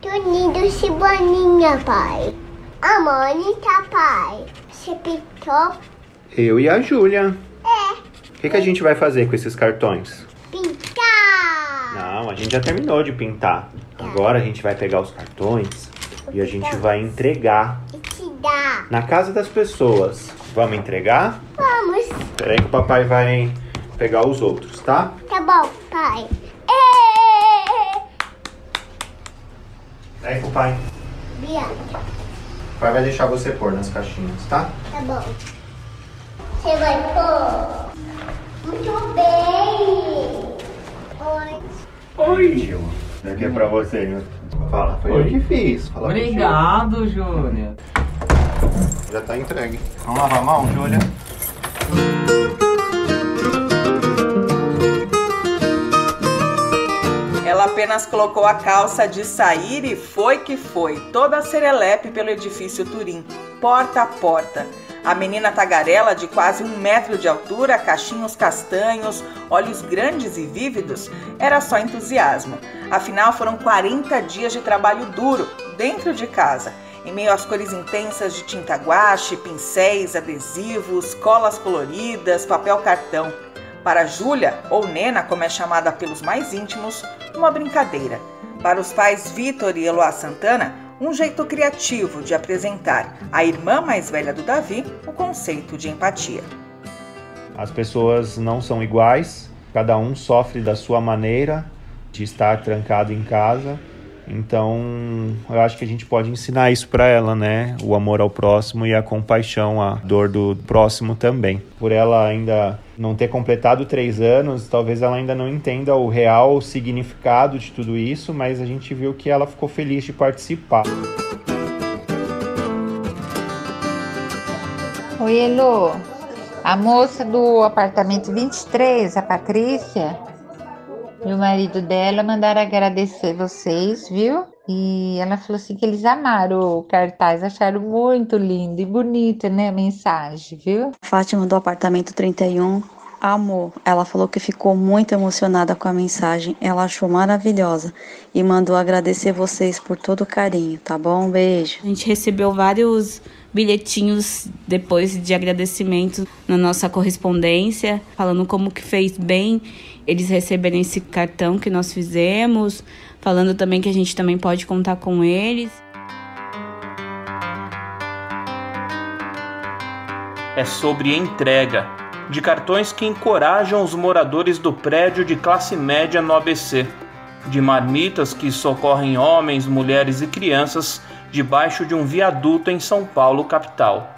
Toninho Cebolinha, pai. A Mônica, pai. Você pintou? Eu e a Júlia. É. O que, que a gente vai fazer com esses cartões? Pintar. Não, a gente já terminou de pintar. Agora a gente vai pegar os cartões e a gente vai entregar E te dá. na casa das pessoas. Vamos entregar? Vamos. Peraí que o papai vai pegar os outros, tá? Tá bom, pai. É. Peraí pro pai. Viado. O pai vai deixar você pôr nas caixinhas, tá? Tá bom. Você vai pôr? Muito bem. Oi. Oi, Gil. É pra você, né? Fala, foi Oi. eu que fiz. Fala Obrigado, Júnior. Júlio. Já tá entregue. Vamos lavar a mão, Júlia? Apenas colocou a calça de sair e foi que foi, toda a serelepe pelo edifício Turim, porta a porta. A menina tagarela, de quase um metro de altura, cachinhos castanhos, olhos grandes e vívidos, era só entusiasmo. Afinal, foram 40 dias de trabalho duro, dentro de casa, em meio às cores intensas de tinta guache, pincéis, adesivos, colas coloridas, papel cartão. Para Júlia, ou Nena, como é chamada pelos mais íntimos, uma brincadeira. Para os pais Vitor e Eloá Santana, um jeito criativo de apresentar à irmã mais velha do Davi o conceito de empatia. As pessoas não são iguais, cada um sofre da sua maneira de estar trancado em casa. Então, eu acho que a gente pode ensinar isso para ela, né? O amor ao próximo e a compaixão, a dor do próximo também. Por ela ainda não ter completado três anos, talvez ela ainda não entenda o real significado de tudo isso, mas a gente viu que ela ficou feliz de participar. Oi. A moça do apartamento 23, a Patrícia, e o marido dela mandaram agradecer vocês, viu? E ela falou assim que eles amaram o cartaz, acharam muito lindo e bonito, né, a mensagem, viu? Fátima do apartamento 31 amou. Ela falou que ficou muito emocionada com a mensagem. Ela achou maravilhosa e mandou agradecer vocês por todo o carinho, tá bom? Beijo. A gente recebeu vários bilhetinhos depois de agradecimento na nossa correspondência, falando como que fez bem eles receberem esse cartão que nós fizemos, falando também que a gente também pode contar com eles. é sobre entrega de cartões que encorajam os moradores do prédio de classe média no ABC, de marmitas que socorrem homens, mulheres e crianças debaixo de um viaduto em São Paulo, capital.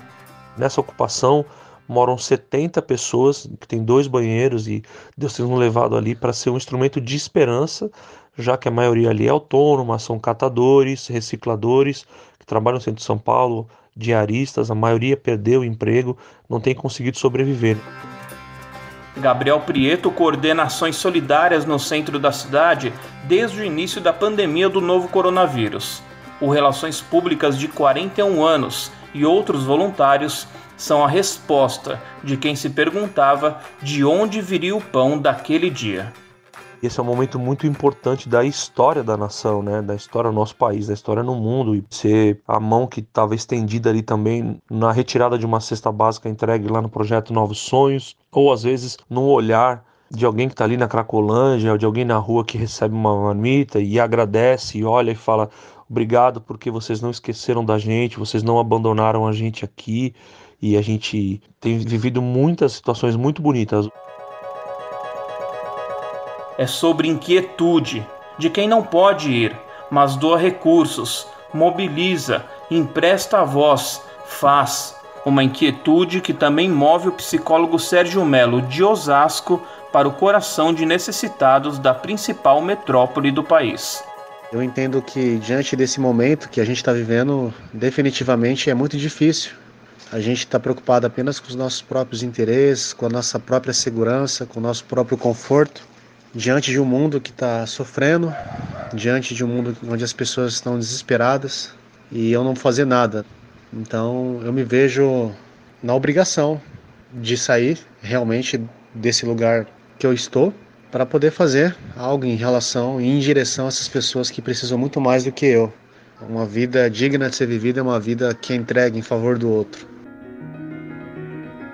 Nessa ocupação moram 70 pessoas que tem dois banheiros e Deus tem nos levado ali para ser um instrumento de esperança, já que a maioria ali é autônoma, são catadores, recicladores que trabalham no centro de São Paulo, diaristas, a maioria perdeu o emprego, não tem conseguido sobreviver. Gabriel Prieto coordena ações solidárias no centro da cidade desde o início da pandemia do novo coronavírus. O Relações Públicas de 41 anos e outros voluntários são a resposta de quem se perguntava de onde viria o pão daquele dia. Esse é um momento muito importante da história da nação, né? Da história do nosso país, da história no mundo e ser a mão que estava estendida ali também na retirada de uma cesta básica entregue lá no projeto Novos Sonhos, ou às vezes no olhar de alguém que está ali na Cracolândia, ou de alguém na rua que recebe uma marmita e agradece e olha e fala obrigado porque vocês não esqueceram da gente, vocês não abandonaram a gente aqui e a gente tem vivido muitas situações muito bonitas. É sobre inquietude de quem não pode ir, mas doa recursos, mobiliza, empresta a voz, faz. Uma inquietude que também move o psicólogo Sérgio Melo de Osasco para o coração de necessitados da principal metrópole do país. Eu entendo que diante desse momento que a gente está vivendo, definitivamente é muito difícil. A gente está preocupado apenas com os nossos próprios interesses, com a nossa própria segurança, com o nosso próprio conforto, diante de um mundo que está sofrendo, diante de um mundo onde as pessoas estão desesperadas e eu não fazer nada. Então eu me vejo na obrigação de sair realmente desse lugar que eu estou para poder fazer algo em relação e em direção a essas pessoas que precisam muito mais do que eu. Uma vida digna de ser vivida é uma vida que é entregue em favor do outro.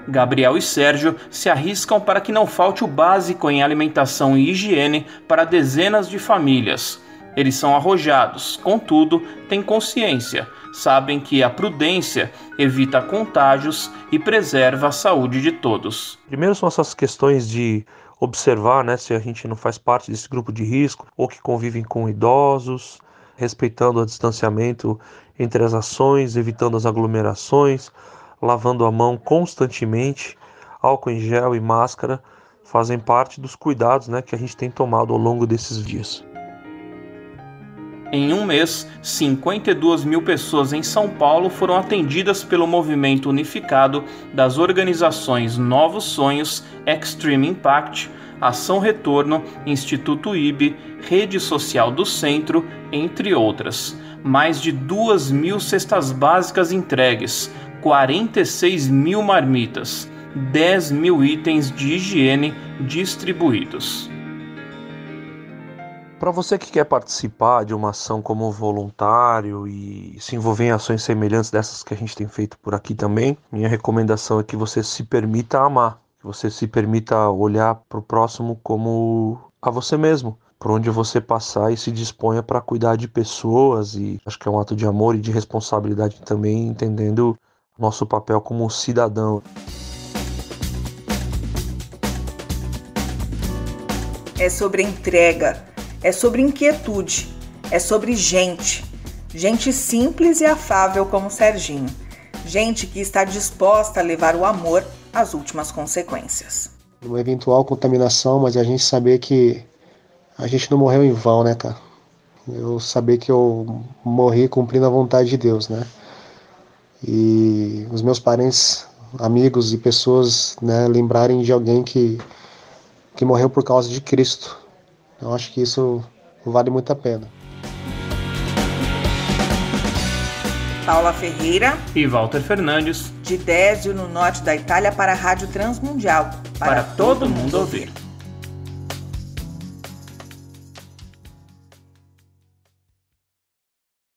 Gabriel e Sérgio se arriscam para que não falte o básico em alimentação e higiene para dezenas de famílias. Eles são arrojados, contudo, têm consciência, sabem que a prudência evita contágios e preserva a saúde de todos. Primeiro são essas questões de observar né, se a gente não faz parte desse grupo de risco ou que convivem com idosos, respeitando o distanciamento entre as ações, evitando as aglomerações, lavando a mão constantemente, álcool em gel e máscara fazem parte dos cuidados né, que a gente tem tomado ao longo desses dias. Em um mês, 52 mil pessoas em São Paulo foram atendidas pelo movimento unificado das organizações Novos Sonhos, Extreme Impact, Ação Retorno, Instituto IB, Rede Social do Centro, entre outras. Mais de 2 mil cestas básicas entregues, 46 mil marmitas, 10 mil itens de higiene distribuídos. Para você que quer participar de uma ação como voluntário e se envolver em ações semelhantes dessas que a gente tem feito por aqui também, minha recomendação é que você se permita amar, que você se permita olhar para o próximo como a você mesmo, por onde você passar e se disponha para cuidar de pessoas e acho que é um ato de amor e de responsabilidade também, entendendo nosso papel como cidadão. É sobre entrega é sobre inquietude, é sobre gente. Gente simples e afável como Serginho. Gente que está disposta a levar o amor às últimas consequências. Uma eventual contaminação, mas a gente saber que a gente não morreu em vão, né, cara? Eu saber que eu morri cumprindo a vontade de Deus, né? E os meus parentes, amigos e pessoas, né, lembrarem de alguém que, que morreu por causa de Cristo, eu acho que isso vale muito a pena. Paula Ferreira e Walter Fernandes, de Désio, no norte da Itália, para a Rádio Transmundial, para, para todo mundo ouvir.